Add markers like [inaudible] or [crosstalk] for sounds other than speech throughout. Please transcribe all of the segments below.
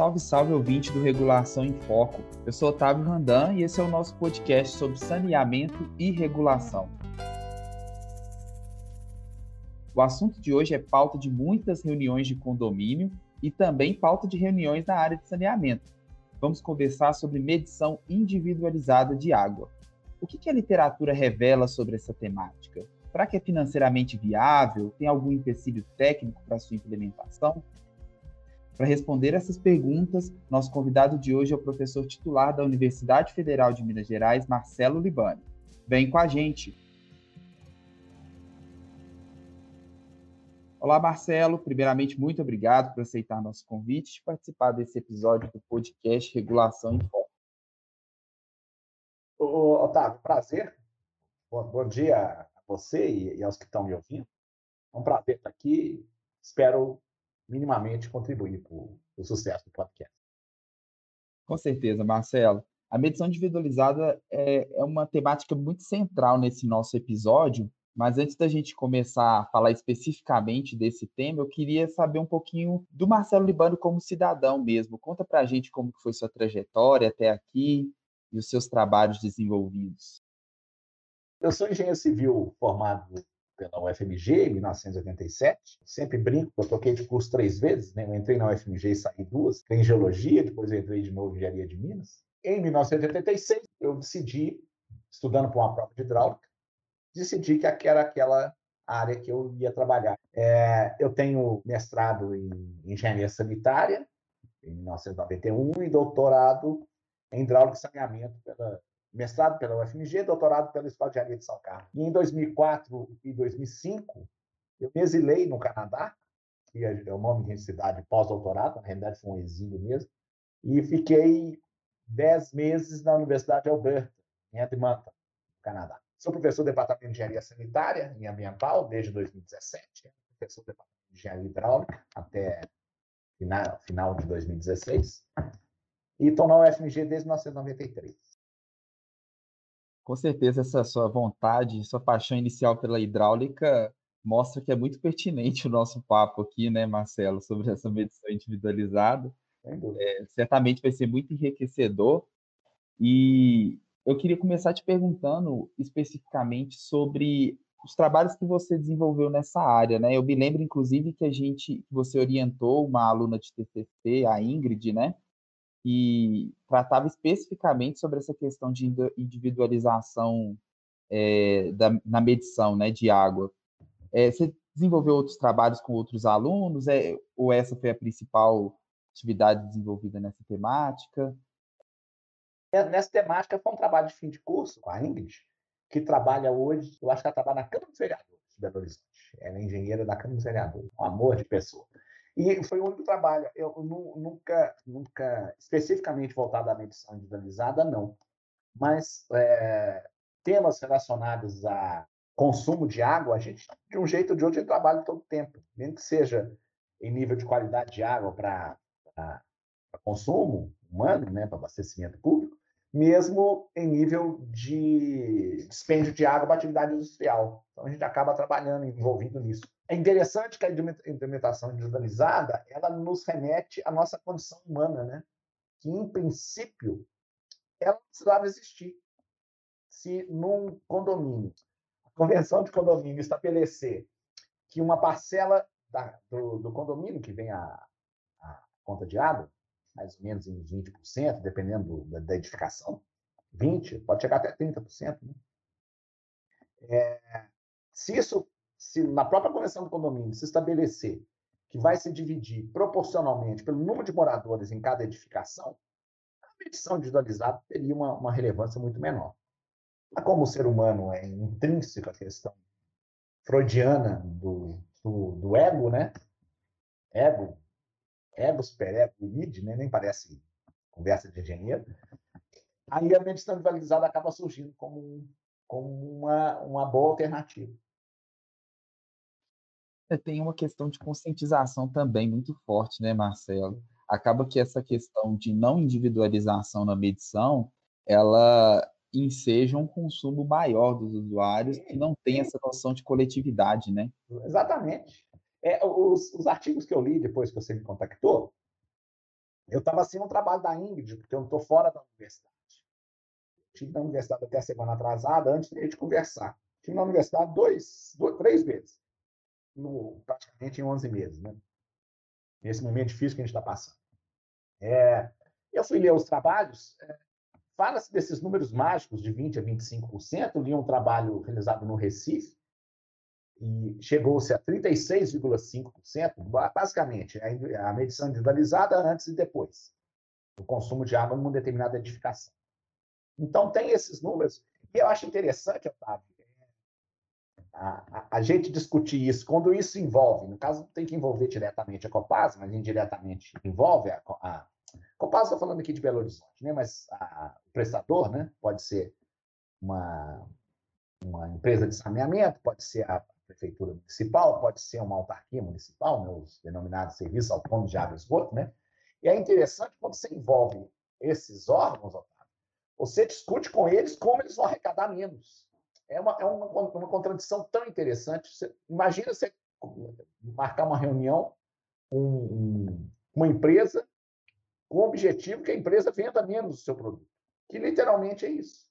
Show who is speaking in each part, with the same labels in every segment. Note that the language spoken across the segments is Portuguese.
Speaker 1: Salve, salve ouvinte do Regulação em Foco. Eu sou Otávio Randan e esse é o nosso podcast sobre saneamento e regulação. O assunto de hoje é pauta de muitas reuniões de condomínio e também pauta de reuniões na área de saneamento. Vamos conversar sobre medição individualizada de água. O que a literatura revela sobre essa temática? Será que é financeiramente viável? Tem algum empecilho técnico para sua implementação? Para responder essas perguntas, nosso convidado de hoje é o professor titular da Universidade Federal de Minas Gerais, Marcelo Libani. Vem com a gente! Olá, Marcelo. Primeiramente, muito obrigado por aceitar nosso convite e participar desse episódio do podcast Regulação em Foco.
Speaker 2: Ô, Otávio, prazer. Bom, bom dia a você e aos que estão me ouvindo. É um prazer estar aqui. Espero minimamente contribuir para o sucesso do podcast.
Speaker 1: Com certeza, Marcelo. A medição individualizada é, é uma temática muito central nesse nosso episódio, mas antes da gente começar a falar especificamente desse tema, eu queria saber um pouquinho do Marcelo Libano como cidadão mesmo. Conta para a gente como foi sua trajetória até aqui e os seus trabalhos desenvolvidos.
Speaker 2: Eu sou engenheiro civil formado pela UFMG em 1987. Sempre brinco, eu troquei de curso três vezes, né? Eu entrei na UFMG e saí duas. Em geologia, depois entrei de novo em engenharia de Minas. Em 1986, eu decidi, estudando para uma prova de hidráulica, decidi que era aquela área que eu ia trabalhar. É, eu tenho mestrado em engenharia sanitária, em 1991, e doutorado em hidráulica e saneamento pela mestrado pela UFMG, doutorado pela Escola de Engenharia de São Carlos. E em 2004 e 2005, eu me exilei no Canadá, que é o nome de cidade pós-doutorado, na realidade foi um exílio mesmo, e fiquei dez meses na Universidade de Alberta, em Edmonton, Canadá. Sou professor do Departamento de Engenharia Sanitária e Ambiental desde 2017, professor do Departamento de Engenharia Hidráulica até final, final de 2016, e estou na UFMG desde 1993
Speaker 1: com certeza essa sua vontade, sua paixão inicial pela hidráulica mostra que é muito pertinente o nosso papo aqui, né, Marcelo, sobre essa medição individualizada. É, certamente vai ser muito enriquecedor. E eu queria começar te perguntando especificamente sobre os trabalhos que você desenvolveu nessa área, né? Eu me lembro, inclusive, que a gente, você orientou uma aluna de TCC, a Ingrid, né? Que tratava especificamente sobre essa questão de individualização é, da, na medição né, de água. É, você desenvolveu outros trabalhos com outros alunos, é, ou essa foi a principal atividade desenvolvida nessa temática?
Speaker 2: É, nessa temática foi um trabalho de fim de curso com a Ingrid, que trabalha hoje, eu acho que ela trabalha na Câmara dos Vereadores de Belo Horizonte. Ela é engenheira da Câmara dos Vereadores, um amor de pessoa. E foi o único trabalho. Eu nunca, nunca especificamente voltado à medição individualizada, não. Mas é, temas relacionados a consumo de água, a gente, de um jeito ou de outro, trabalha todo o tempo. Mesmo que seja em nível de qualidade de água para consumo humano, né, para abastecimento público, mesmo em nível de dispêndio de água para atividade industrial. Então, a gente acaba trabalhando, envolvido nisso. É interessante que a implementação individualizada ela nos remete à nossa condição humana, né? que, em princípio, ela precisava existir. Se num condomínio, a convenção de condomínio estabelecer que uma parcela da, do, do, condomínio, que vem a, a conta de água, mais ou menos em 20%, dependendo da, da edificação. 20%, pode chegar até 30%. Né? É, se isso, se na própria convenção do condomínio se estabelecer que vai se dividir proporcionalmente pelo número de moradores em cada edificação, a medição individualizada teria uma, uma relevância muito menor. Mas como o ser humano é intrínseco à questão freudiana do, do, do ego, né? Ego ego, superego, id, né? nem parece conversa de engenheiro, aí a medição individualizada acaba surgindo como, como uma, uma boa alternativa.
Speaker 1: Tem uma questão de conscientização também muito forte, né, Marcelo? Acaba que essa questão de não individualização na medição, ela enseja um consumo maior dos usuários que não tem essa noção de coletividade, né?
Speaker 2: Exatamente. É, os, os, artigos que eu li depois que você me contactou, eu estava sem um trabalho da Ingrid, porque eu não estou fora da universidade. Estive na universidade até a semana atrasada, antes de a gente conversar. Estive na universidade dois, dois três vezes, no, praticamente em 11 meses, né? nesse momento difícil que a gente está passando. É, eu fui ler os trabalhos, é, fala-se desses números mágicos de 20% a 25%. Eu li um trabalho realizado no Recife, e chegou-se a 36,5%, basicamente, a medição individualizada antes e depois, do consumo de água numa determinada edificação. Então, tem esses números, e eu acho interessante, Otávio, a, a, gente discutir isso, quando isso envolve, no caso, tem que envolver diretamente a Copasa, mas indiretamente envolve a, a Copasa, estou falando aqui de Belo Horizonte, né? mas a, o prestador né? pode ser uma, uma empresa de saneamento, pode ser a prefeitura municipal, pode ser uma autarquia municipal, né? os denominados serviços autônomos de água e esgoto, né? E é interessante quando você envolve esses órgãos, você discute com eles como eles vão arrecadar menos. É uma, é uma, uma contradição tão interessante. Você, imagina você marcar uma reunião com um, uma empresa com o objetivo que a empresa venda menos o seu produto, que literalmente é isso.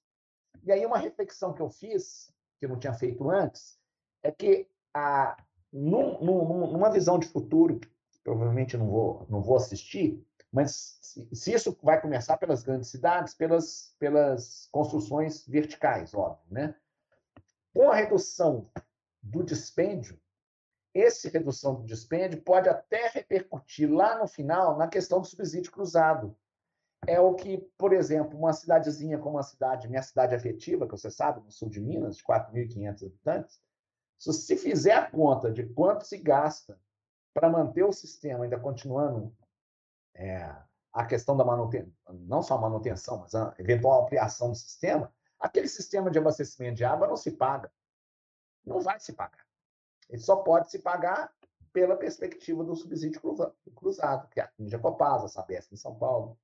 Speaker 2: E aí uma reflexão que eu fiz, que eu não tinha feito antes, é que a, num, num, numa visão de futuro, que provavelmente não vou, não vou assistir, mas se, se, isso vai começar pelas grandes cidades, pelas, pelas construções verticais, óbvio, né? Com a redução do dispêndio, esse redução do dispêndio pode até repercutir lá no final na questão do subsídio cruzado. É o que, por exemplo, uma cidadezinha como a cidade, minha cidade afetiva, que você sabe, no sul de Minas, de 4.500 habitantes, se se fizer a conta de quanto se gasta para manter o sistema ainda continuando é, a questão da manutenção, não só a manutenção, mas a eventual ampliação do sistema, aquele sistema de abastecimento de água não se paga. Não vai se pagar. Ele só pode se pagar pela perspectiva do subsídio cruzado, que atinge a Copasa, a Sabesp em São Paulo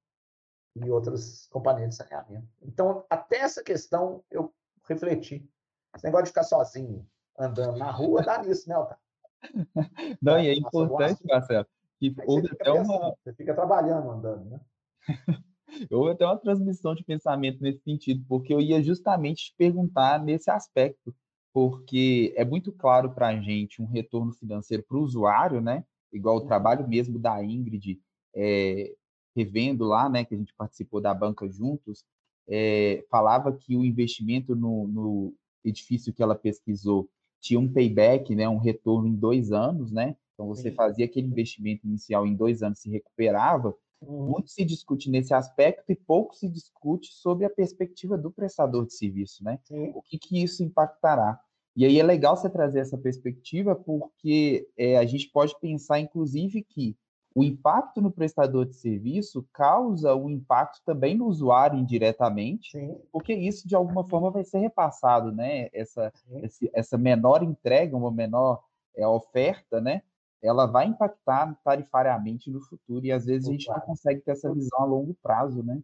Speaker 2: e outras companhias de saneamento. Então, até essa questão eu refleti. Esse negócio de ficar sozinho andando na rua, dá nisso, né, Otávio? [laughs]
Speaker 1: Não, e é importante, Marcelo, que houve até uma.
Speaker 2: Você fica trabalhando, andando, né? [laughs]
Speaker 1: houve até uma transmissão de pensamento nesse sentido, porque eu ia justamente te perguntar nesse aspecto, porque é muito claro para a gente um retorno financeiro para o usuário, né? Igual o uhum. trabalho mesmo da Ingrid, é, revendo lá, né, que a gente participou da banca juntos, é, falava que o investimento no, no edifício que ela pesquisou tinha um payback, né, um retorno em dois anos, né? Então você fazia aquele investimento inicial em dois anos se recuperava. Uhum. Muito se discute nesse aspecto e pouco se discute sobre a perspectiva do prestador de serviço, né? Sim. O que, que isso impactará? E aí é legal você trazer essa perspectiva porque é, a gente pode pensar, inclusive, que o impacto no prestador de serviço causa um impacto também no usuário indiretamente, Sim. porque isso de alguma forma vai ser repassado, né? Essa, esse, essa menor entrega, uma menor é, oferta, né? Ela vai impactar tarifariamente no futuro e às vezes a gente não consegue ter essa visão a longo prazo, né?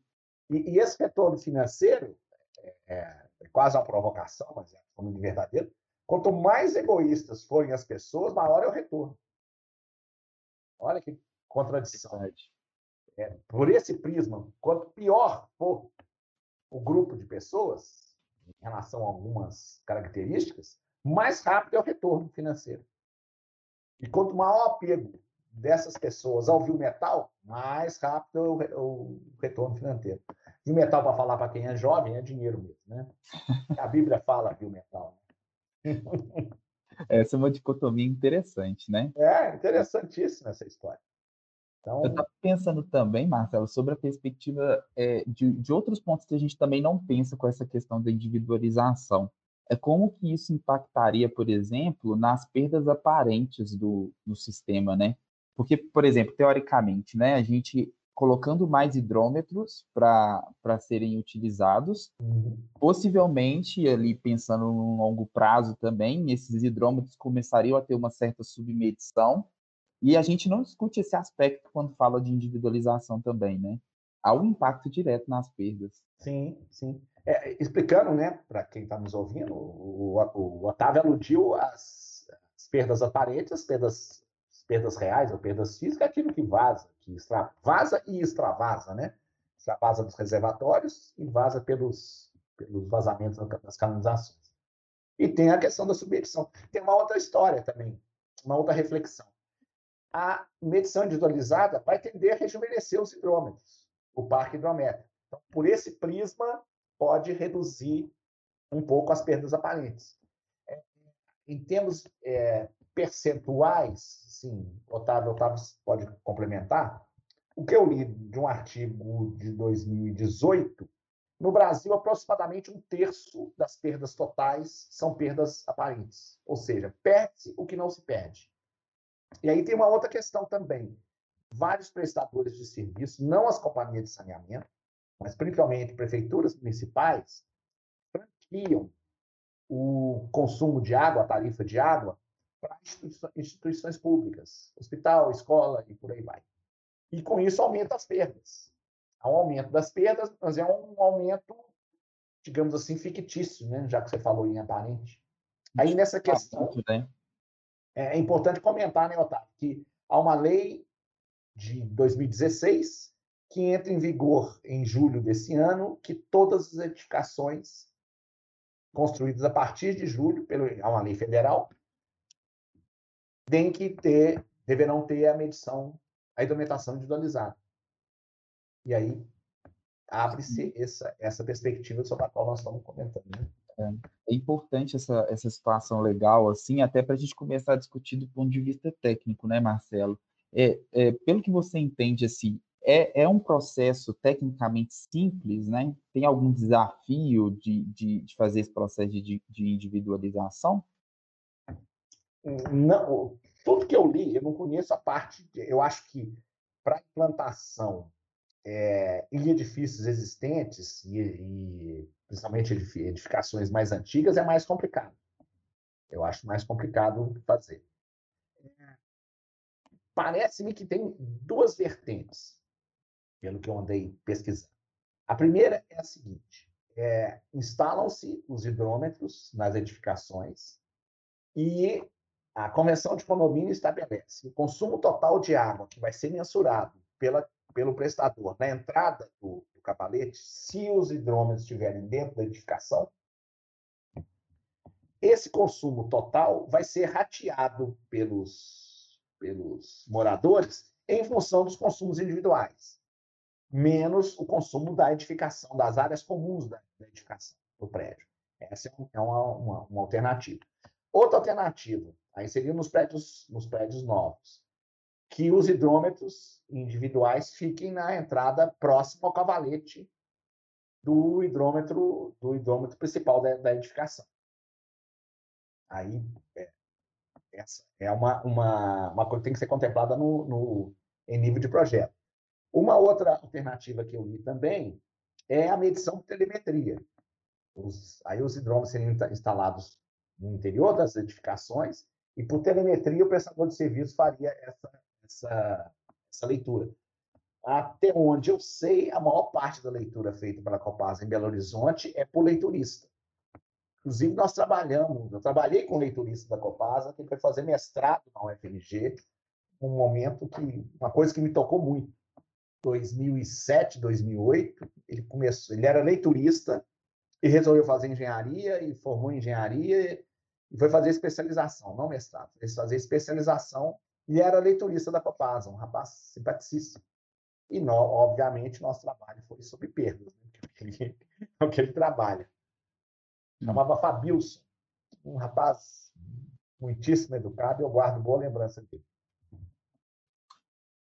Speaker 2: E, e esse retorno financeiro é, é, é quase uma provocação, mas é de verdadeiro. Quanto mais egoístas forem as pessoas, maior é o retorno. Olha que contradição. É, por esse prisma, quanto pior for o grupo de pessoas, em relação a algumas características, mais rápido é o retorno financeiro. E quanto maior o apego dessas pessoas ao viu metal, mais rápido é o, retorno financeiro. Viu metal, para falar para quem é jovem, é dinheiro mesmo. Né? [laughs] A Bíblia fala viu metal.
Speaker 1: Né? Essa é uma dicotomia interessante, né?
Speaker 2: É, interessantíssima essa história.
Speaker 1: Então... Eu estava pensando também, Marcelo, sobre a perspectiva é, de, de outros pontos que a gente também não pensa com essa questão da individualização. É como que isso impactaria, por exemplo, nas perdas aparentes do, do sistema, né? Porque, por exemplo, teoricamente, né, a gente colocando mais hidrômetros para serem utilizados, uhum. possivelmente, ali pensando no longo prazo também, esses hidrômetros começariam a ter uma certa submedição, e a gente não discute esse aspecto quando fala de individualização também, né? Há um impacto direto nas perdas.
Speaker 2: Sim, sim. É, explicando, né, para quem está nos ouvindo, o, o, o, Otávio aludiu às, perdas aparentes, as perdas, perdas reais ou perdas físicas aquilo que vaza, que vaza e extravasa, né? Extravasa dos reservatórios e vaza pelos, pelos vazamentos das canalizações. E tem a questão da submedição. Tem uma outra história também, uma outra reflexão. A medição individualizada vai tender a rejuvenescer os hidrômetros, o parque hidrométrico. Então, por esse prisma, pode reduzir um pouco as perdas aparentes. É, em termos é, percentuais, sim, Otávio, Otávio pode complementar, o que eu li de um artigo de 2018 no Brasil, aproximadamente um terço das perdas totais são perdas aparentes, ou seja, perde-se o que não se perde. E aí tem uma outra questão também. Vários prestadores de serviço, não as companhias de saneamento, mas principalmente prefeituras municipais, franquiam o consumo de água, a tarifa de água, para instituições públicas, hospital, escola e por aí vai. E com isso aumenta as perdas. Há um aumento das perdas, mas é um aumento, digamos assim, fictício, né? já que você falou em aparente. Aí nessa questão, né? é importante comentar, né, Otávio, que há uma lei de 2016 que entra em vigor em julho desse ano, que todas as edificações construídas a partir de julho, pelo, há uma lei federal, têm que ter, deverão ter a medição, a hidrometação individualizada. E aí abre-se essa, essa perspectiva sobre a qual nós estamos comentando. Né?
Speaker 1: É, é, importante essa, essa situação legal, assim, até para a gente começar a discutir do ponto de vista técnico, né, Marcelo? É, é, pelo que você entende, assim, é, é um processo tecnicamente simples, né? Tem algum desafio de, de, de fazer esse processo de, de individualização?
Speaker 2: Não, tudo que eu li, eu não conheço a parte, eu acho que para implantação é, em edifícios existentes, e, e principalmente edificações mais antigas, é mais complicado. Eu acho mais complicado fazer. Parece-me que tem duas vertentes, pelo que eu andei pesquisando. A primeira é a seguinte: é, instalam-se os hidrômetros nas edificações e a Convenção de Condomínio estabelece o consumo total de água que vai ser mensurado pela pelo prestador na entrada do, do cavalete, se os hidrômetros estiverem dentro da edificação, esse consumo total vai ser rateado pelos, pelos moradores em função dos consumos individuais, menos o consumo da edificação, das áreas comuns da, edificação do prédio. Essa é, é uma, uma, uma alternativa. Outra alternativa, aí seria nos prédios, nos prédios novos que os hidrômetros individuais fiquem na entrada próxima ao cavalete do hidrômetro do hidrômetro principal da, da edificação. Aí é, essa é uma, uma, uma coisa que tem que ser contemplada no, no, em nível de projeto. Uma outra alternativa que eu li também é a medição por telemetria. Os, aí os hidrômetros seriam instalados no interior das edificações e por telemetria o prestador de serviço faria essa essa, essa leitura. Até onde eu sei, a maior parte da leitura feita pela Copasa em Belo Horizonte é por leiturista. Inclusive, nós trabalhamos, eu trabalhei com leiturista da Copasa, que foi fazer mestrado na UFMG, um momento que, uma coisa que me tocou muito. 2007, 2008, ele começou, ele era leiturista e resolveu fazer engenharia e formou em engenharia e foi fazer especialização, não mestrado, foi fazer especialização e era leiturista da Copasa, um rapaz simpaticíssimo. E, no, obviamente, nosso trabalho foi sobre perdas, né? [laughs] é o que ele trabalha. Chamava Fabilson, um rapaz muitíssimo educado, e eu guardo boa lembrança dele.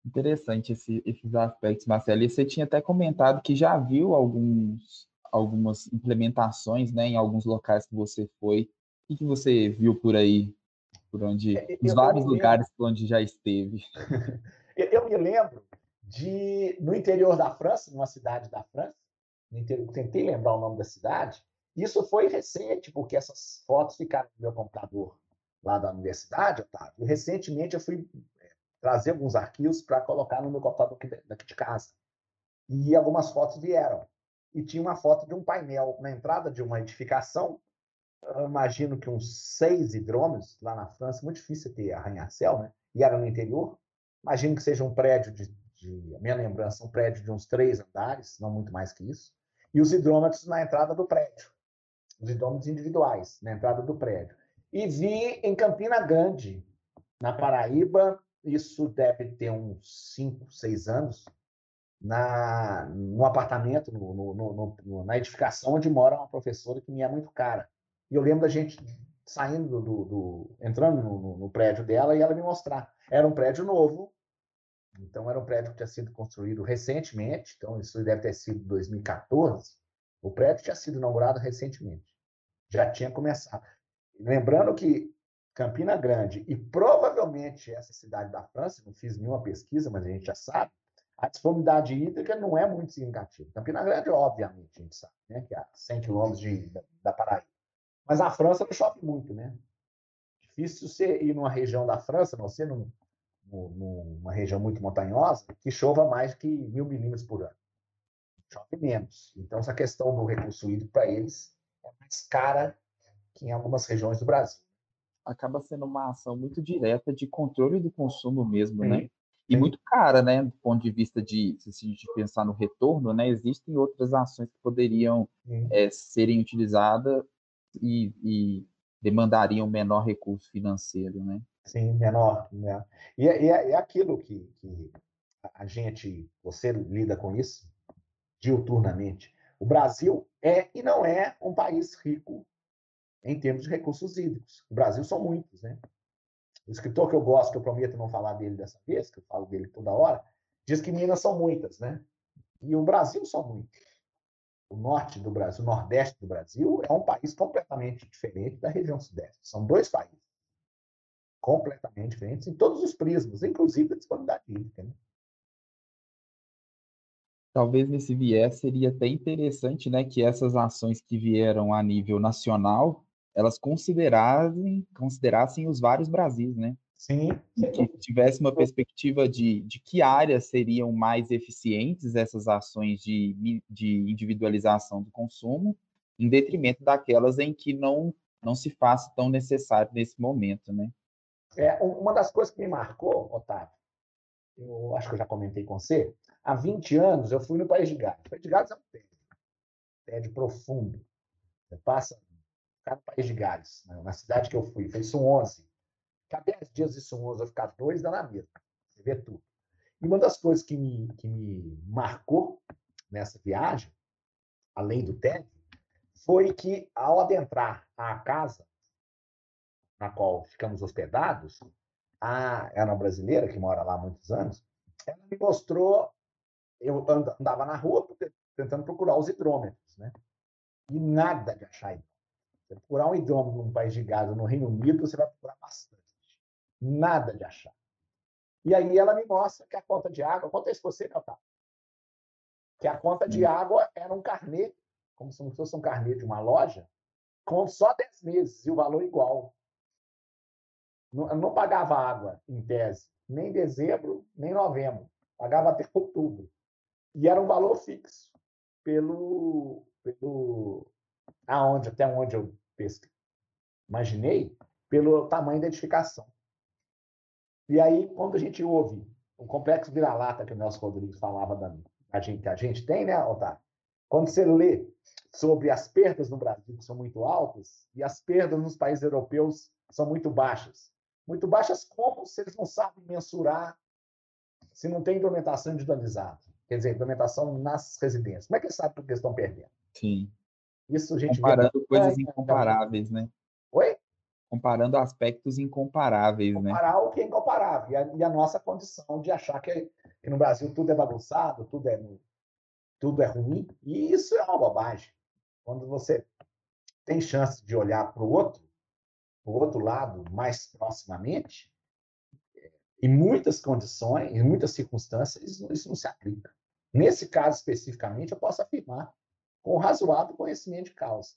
Speaker 1: Interessante esse, esses aspectos, Marcelo. E você tinha até comentado que já viu alguns, algumas implementações né, em alguns locais que você foi. O que você viu por aí por onde, é, os vários lugares por onde já esteve. [laughs]
Speaker 2: eu me lembro de no interior da França, numa cidade da França, interior, tentei lembrar o nome da cidade. Isso foi recente, porque essas fotos ficaram no meu computador lá da universidade, Otávio. Recentemente eu fui é, trazer alguns arquivos para colocar no meu computador daqui de casa. E algumas fotos vieram. E tinha uma foto de um painel na entrada de uma edificação eu imagino que uns seis hidrômetros lá na França, muito difícil ter arranha-céu, né? E era no interior. Imagino que seja um prédio de, de, minha lembrança, um prédio de uns três andares, não muito mais que isso. E os hidrômetros na entrada do prédio, os hidrômetros individuais na entrada do prédio. E vi em Campina Grande, na Paraíba, isso deve ter uns cinco, seis anos, na, no apartamento, no, no, no, na edificação onde mora uma professora que me é muito cara. E eu lembro da gente saindo do, do entrando no, prédio dela e ela me mostrar. Era um prédio novo, então era um prédio que tinha sido construído recentemente, então isso deve ter sido 2014. O prédio tinha sido inaugurado recentemente. Já tinha começado. Lembrando que Campina Grande e provavelmente essa cidade da França, não fiz nenhuma pesquisa, mas a gente já sabe, a disponibilidade hídrica não é muito significativa. Campina Grande, obviamente, a gente sabe, né, que é 100 quilômetros da, da Paraíba. Mas a França não chove muito, né? Difícil você ir numa região da França, não ser num, numa região muito montanhosa, que chova mais que mil milímetros por ano. Chove menos. Então, essa questão do recurso hídrico para eles é mais cara que em algumas regiões do Brasil.
Speaker 1: Acaba sendo uma ação muito direta de controle do consumo mesmo, Sim. né? E muito cara, né? Do ponto de vista de, se a gente pensar no retorno, né? Existem outras ações que poderiam é, serem utilizadas e, e demandariam menor recurso financeiro, né?
Speaker 2: Sim, menor. Né? E, é, é, é aquilo que, que a gente, você lida com isso diuturnamente. O Brasil é e não é um país rico em termos de recursos hídricos. O Brasil são muitos, né? O escritor que eu gosto, que eu prometo não falar dele dessa vez, que eu falo dele toda hora, diz que Minas são muitas, né? E o Brasil são muitos. O norte do Brasil, o nordeste do Brasil é um país completamente diferente da região sudeste. São dois países completamente diferentes em todos os prismas, inclusive a disponibilidade hídrica. Né?
Speaker 1: Talvez nesse viés seria até interessante, né, que essas ações que vieram a nível nacional elas considerassem, considerassem os vários Brasis, né?
Speaker 2: Sim.
Speaker 1: Que tivesse uma perspectiva de, de que áreas seriam mais eficientes essas ações de, de individualização do consumo, em detrimento daquelas em que não, não se faça tão necessário nesse momento, né?
Speaker 2: É, uma das coisas que me marcou, Otávio, eu acho que eu já comentei com você, há 20 anos eu fui no País de Gales. O País de Gales é um tédio, tédio profundo. Você passa ficar no País de Gales, né? na cidade que eu fui, foi isso 11. Ficar 10 dias de 11, eu ficar dois, dá na mesma. Você vê tudo. E uma das coisas que me, que me marcou nessa viagem, além do tédio, foi que, ao adentrar a casa na qual ficamos hospedados, a, era uma brasileira que mora lá há muitos anos, ela me mostrou, eu andava na rua tentando procurar os hidrômetros, né? E nada de achar hidrômetro. Você procurar um idioma num país de Gaza, no Reino Unido, você vai procurar bastante. Nada de achar. E aí ela me mostra que a conta de água, conta isso você, Otávio, que a conta de hum. água era um carnê, como se fosse um carnê de uma loja, com só 10 meses e o valor igual. Não, não pagava água, em tese, nem dezembro, nem novembro. Pagava até outubro. E era um valor fixo pelo, pelo aonde, até onde eu imaginei, pelo tamanho da edificação. E aí, quando a gente ouve o complexo vira-lata que o Nelson Rodrigues falava da, a gente, a gente tem, né, Otávio? Quando você lê sobre as perdas no Brasil, que são muito altas, e as perdas nos países europeus são muito baixas. Muito baixas como se eles não sabem mensurar se não tem implementação individualizada. Quer dizer, implementação nas residências. Como é que eles sabem que eles estão perdendo?
Speaker 1: Sim.
Speaker 2: Isso a gente
Speaker 1: Comparando vê... coisas incomparáveis, né?
Speaker 2: Oi?
Speaker 1: Comparando aspectos incomparáveis,
Speaker 2: Comparar
Speaker 1: né?
Speaker 2: Comparar o que é incomparável. E a, e a nossa condição de achar que, que, no Brasil tudo é bagunçado, tudo é, tudo é ruim. E isso é uma bobagem. Quando você tem chance de olhar para o outro, para o outro lado, mais proximamente, em muitas condições, em muitas circunstâncias, isso, isso não se aplica. Nesse caso especificamente, eu posso afirmar com razoável conhecimento de causa.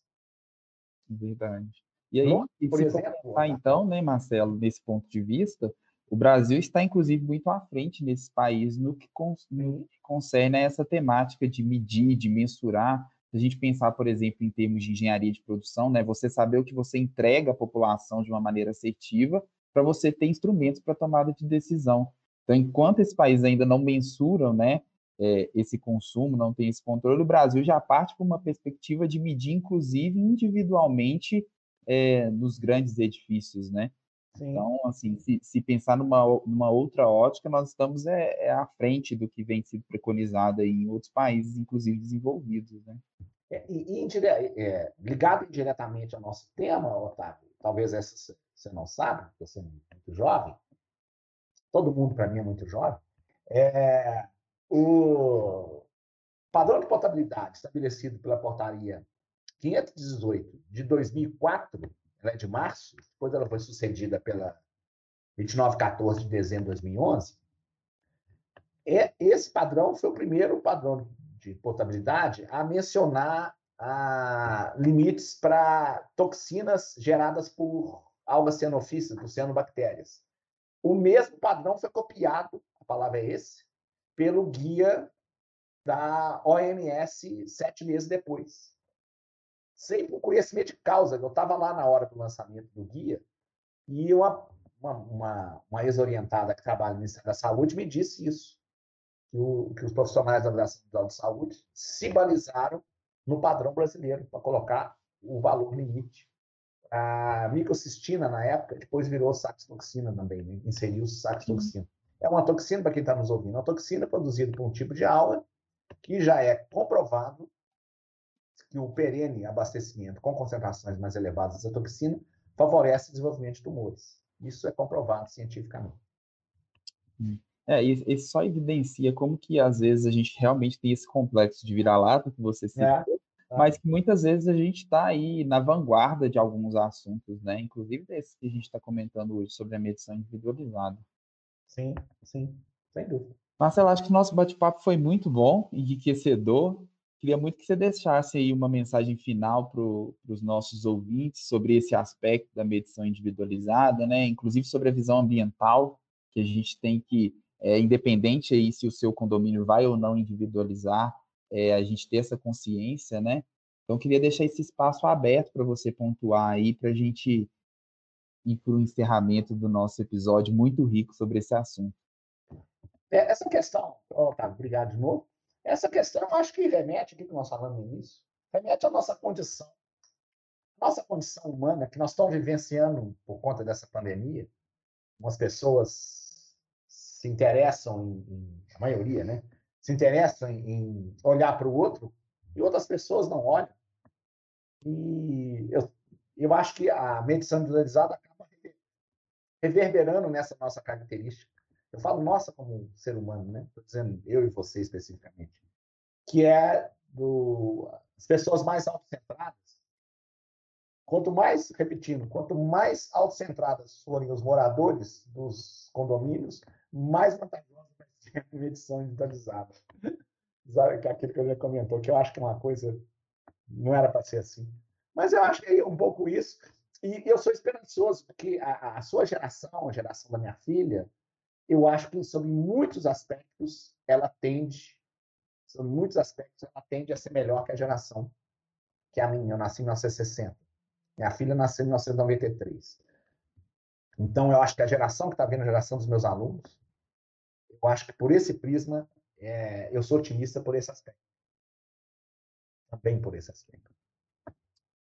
Speaker 1: Verdade. E aí, por exemplo, pensar, então, né, Marcelo, nesse ponto de vista, o Brasil está, inclusive, muito à frente nesses países no que, no que concerne a essa temática de medir, de mensurar Se a gente pensar, por exemplo, em termos de engenharia de produção, né, você saber o que você entrega à população de uma maneira assertiva para você ter instrumentos para tomada de decisão. Então, enquanto esse país ainda não mensuram né, é, esse consumo, não tem esse controle, o Brasil já parte para uma perspectiva de medir, inclusive, individualmente é, nos grandes edifícios, né? Sim. Então, assim, se, se, pensar numa, numa outra ótica, nós estamos é, é, à frente do que vem sendo preconizado em outros países, inclusive desenvolvidos, né?
Speaker 2: É, e, e é, ligado indiretamente ao nosso tema, Otávio, talvez essa você não sabe, você é muito jovem, todo mundo para mim é muito jovem, é, o padrão de potabilidade estabelecido pela portaria 518 de 2004, ela é de março, depois ela foi sucedida pela 2914 de dezembro de 2011. É, esse padrão foi o primeiro padrão de potabilidade a mencionar a, limites para toxinas geradas por algas cianofílicas, por cianobactérias. O mesmo padrão foi copiado, a palavra é esse, pelo guia da OMS sete meses depois sem conhecimento de causa. Eu estava lá na hora do lançamento do guia e uma, uma, uma, uma ex-orientada que trabalha no Ministério da Saúde me disse isso, que, o, que os profissionais da Organização de Saúde se balizaram no padrão brasileiro para colocar o valor limite. A microcistina, na época, depois virou saxitoxina também, né? inseriu saxitoxina. É uma toxina, para quem está nos ouvindo, é uma toxina produzida por um tipo de alga que já é comprovado que o perene abastecimento com concentrações mais elevadas da toxina favorece o desenvolvimento de tumores. Isso é comprovado cientificamente.
Speaker 1: É, isso só evidencia como que às vezes a gente realmente tem esse complexo de vira-lata que você citou, é, é. Mas que muitas vezes a gente está aí na vanguarda de alguns assuntos, né? Inclusive desse que a gente está comentando hoje sobre a medição individualizada.
Speaker 2: Sim, sim, sem dúvida.
Speaker 1: Marcelo, acho que o nosso bate-papo foi muito bom, enriquecedor. Queria muito que você deixasse aí uma mensagem final para os nossos ouvintes sobre esse aspecto da medição individualizada, né? Inclusive sobre a visão ambiental, que a gente tem que, é, independente aí se o seu condomínio vai ou não individualizar, é, a gente ter essa consciência, né? Então, queria deixar esse espaço aberto para você pontuar aí, para a gente ir para o encerramento do nosso episódio muito rico sobre esse assunto.
Speaker 2: É, essa questão, Otávio, obrigado de novo. Essa questão, eu acho que remete, aqui que nós falamos no início, remete à nossa condição. Nossa condição humana, que nós estamos vivenciando por conta dessa pandemia, umas pessoas se interessam, em, em, a maioria, né? Se interessam em, olhar para o outro e outras pessoas não olham. E eu, eu acho que a medição individualizada acaba reverberando nessa nossa característica. Eu falo nossa como ser humano, né? Estou dizendo eu e você especificamente. Que é do, as pessoas mais autocentradas. Quanto mais, repetindo, quanto mais autocentradas forem os moradores dos condomínios, mais vantajosa a [laughs] medição individualizada. aquilo que eu já comentou, que eu acho que é uma coisa não era para ser assim. Mas eu acho que é um pouco isso. E eu sou esperançoso, porque a, a sua geração, a geração da minha filha, eu acho que sobre muitos aspectos ela tende, sobre muitos aspectos ela tende a ser melhor que a geração que a minha. Eu nasci em 1960. Minha filha nasceu em 1993. Então eu acho que a geração que está vendo a geração dos meus alunos, eu acho que por esse prisma é, eu sou otimista por esse aspecto. Também por esse aspecto.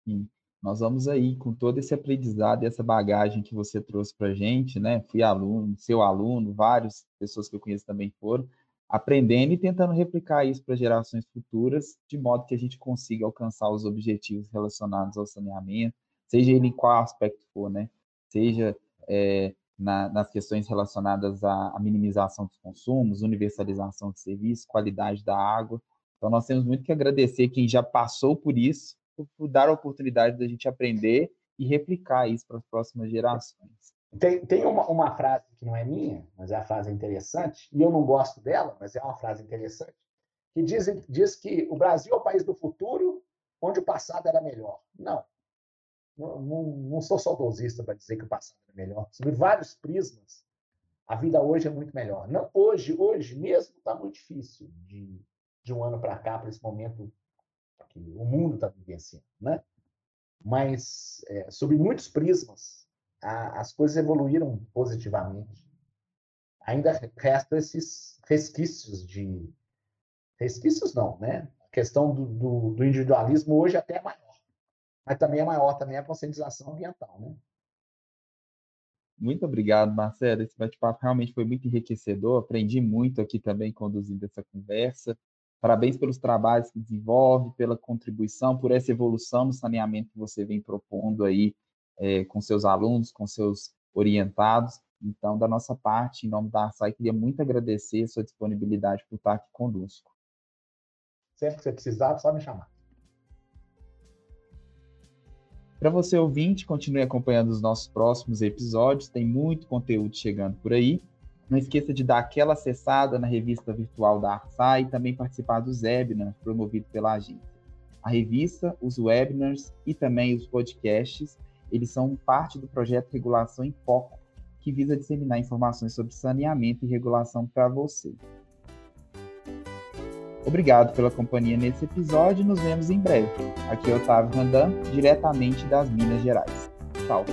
Speaker 1: Sim nós vamos aí com todo esse aprendizado essa bagagem que você trouxe para a gente, né? Fui aluno, seu aluno, várias pessoas que eu conheço também foram, aprendendo e tentando replicar isso para gerações futuras, de modo que a gente consiga alcançar os objetivos relacionados ao saneamento, seja ele em qual aspecto for, né? Seja é, na, nas questões relacionadas à, à minimização dos consumos, universalização de serviços, qualidade da água. Então, nós temos muito que agradecer quem já passou por isso por dar a oportunidade da gente aprender e replicar isso para as próximas gerações.
Speaker 2: Tem, tem uma, uma frase que não é minha, mas é a frase interessante, e eu não gosto dela, mas é uma frase interessante, que diz, diz que o Brasil é o país do futuro, onde o passado era melhor. Não. Não, não, não sou saudosista para dizer que o passado era melhor. Sobre vários prismas, a vida hoje é muito melhor. Não hoje, hoje mesmo está muito difícil de, de um ano para cá, para esse momento que o mundo está vivenciando, né? Mas, é, sob muitos prismas, a, as coisas evoluíram positivamente. Ainda restam esses resquícios de... Resquícios não, né? A questão do, do, do individualismo hoje até é maior. Mas também é maior também a conscientização ambiental, né?
Speaker 1: Muito obrigado, Marcelo. Esse bate-papo realmente foi muito enriquecedor. Aprendi muito aqui também conduzindo essa conversa. Parabéns pelos trabalhos que desenvolve, pela contribuição, por essa evolução no saneamento que você vem propondo aí é, com seus alunos, com seus orientados. Então, da nossa parte, em nome da Arsai, queria muito agradecer a sua disponibilidade por estar aqui conosco.
Speaker 2: Sempre que você precisar, só me chamar.
Speaker 1: Para você ouvinte, continue acompanhando os nossos próximos episódios, tem muito conteúdo chegando por aí. Não esqueça de dar aquela acessada na revista virtual da Arsai e também participar dos webinars promovidos pela agência. A revista, os webinars e também os podcasts, eles são parte do projeto Regulação em Foco, que visa disseminar informações sobre saneamento e regulação para você. Obrigado pela companhia nesse episódio e nos vemos em breve. Aqui é Otávio Randan, diretamente das Minas Gerais. Tchau.